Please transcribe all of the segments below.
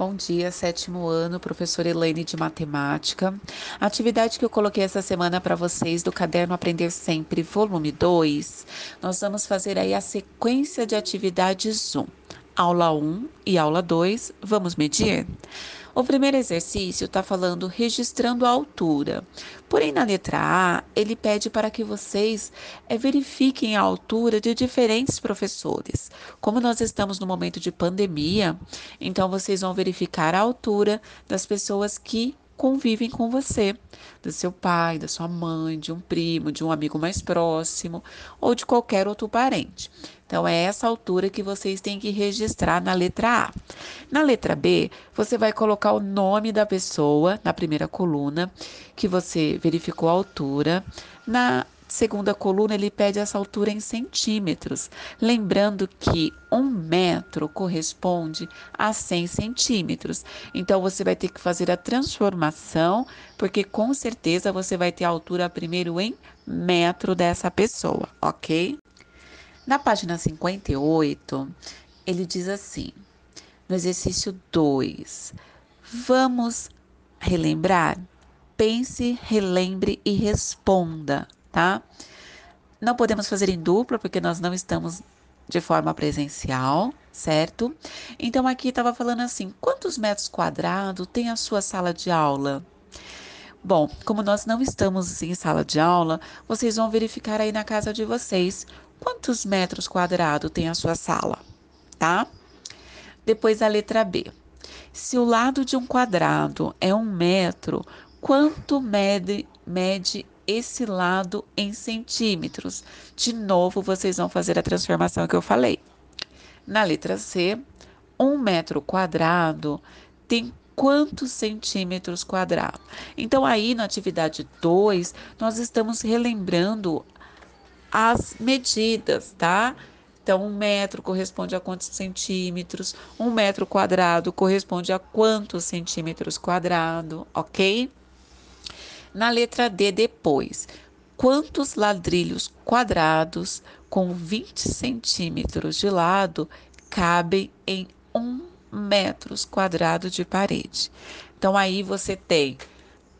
Bom dia, sétimo ano, professora Elaine de Matemática. A atividade que eu coloquei essa semana para vocês do caderno Aprender Sempre, volume 2, nós vamos fazer aí a sequência de atividades 1. Aula 1 e aula 2, vamos medir? O primeiro exercício está falando registrando a altura. Porém, na letra A, ele pede para que vocês é, verifiquem a altura de diferentes professores. Como nós estamos no momento de pandemia, então vocês vão verificar a altura das pessoas que convivem com você, do seu pai, da sua mãe, de um primo, de um amigo mais próximo ou de qualquer outro parente. Então, é essa altura que vocês têm que registrar na letra A. Na letra B, você vai colocar o nome da pessoa na primeira coluna, que você verificou a altura. Na segunda coluna, ele pede essa altura em centímetros. Lembrando que um metro corresponde a 100 centímetros. Então, você vai ter que fazer a transformação, porque com certeza você vai ter a altura primeiro em metro dessa pessoa, ok? Na página 58, ele diz assim, no exercício 2, vamos relembrar? Pense, relembre e responda tá? Não podemos fazer em dupla porque nós não estamos de forma presencial, certo? Então aqui estava falando assim: quantos metros quadrados tem a sua sala de aula? Bom, como nós não estamos em sala de aula, vocês vão verificar aí na casa de vocês quantos metros quadrados tem a sua sala, tá? Depois a letra B. Se o lado de um quadrado é um metro, quanto mede, mede esse lado em centímetros. De novo, vocês vão fazer a transformação que eu falei. Na letra C, um metro quadrado tem quantos centímetros quadrados? Então, aí na atividade 2, nós estamos relembrando as medidas, tá? Então, um metro corresponde a quantos centímetros? Um metro quadrado corresponde a quantos centímetros quadrado, ok? Na letra D, depois, quantos ladrilhos quadrados com 20 centímetros de lado cabem em um metro quadrado de parede? Então, aí você tem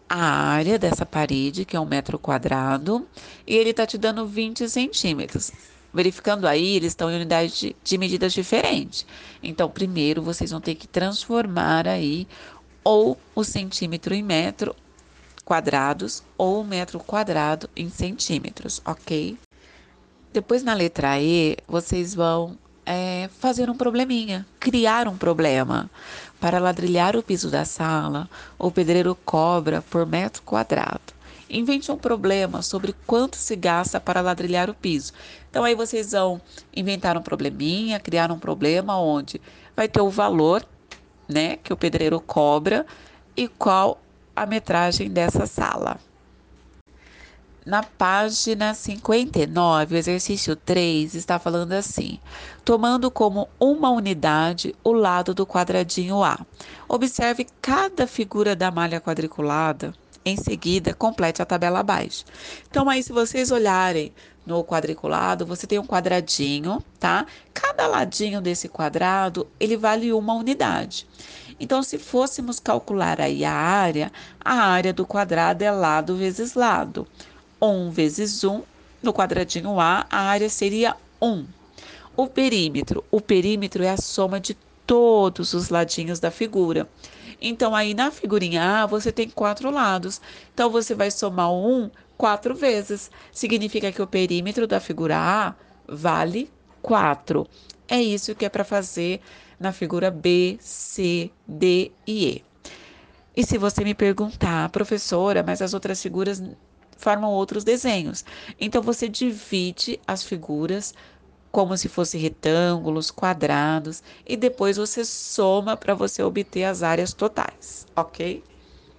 a área dessa parede, que é um metro quadrado, e ele está te dando 20 centímetros. Verificando aí, eles estão em unidades de, de medidas diferentes. Então, primeiro vocês vão ter que transformar aí ou o centímetro em metro quadrados ou metro quadrado em centímetros, ok? Depois na letra E, vocês vão é, fazer um probleminha, criar um problema. Para ladrilhar o piso da sala, o pedreiro cobra por metro quadrado. Invente um problema sobre quanto se gasta para ladrilhar o piso. Então aí vocês vão inventar um probleminha, criar um problema onde vai ter o valor, né, que o pedreiro cobra e qual a metragem dessa sala. Na página 59, o exercício 3 está falando assim: tomando como uma unidade o lado do quadradinho A. Observe cada figura da malha quadriculada. Em seguida, complete a tabela abaixo. Então, aí, se vocês olharem no quadriculado, você tem um quadradinho, tá? Cada ladinho desse quadrado, ele vale uma unidade. Então, se fôssemos calcular aí a área, a área do quadrado é lado vezes lado. 1 vezes 1, no quadradinho A, a área seria 1. O perímetro, o perímetro é a soma de todos os ladinhos da figura. Então, aí na figurinha A, você tem quatro lados. Então, você vai somar 1 quatro vezes. Significa que o perímetro da figura A vale 4. É isso que é para fazer na figura B, C, D e E. E se você me perguntar, professora, mas as outras figuras formam outros desenhos. Então você divide as figuras como se fossem retângulos, quadrados, e depois você soma para você obter as áreas totais, ok?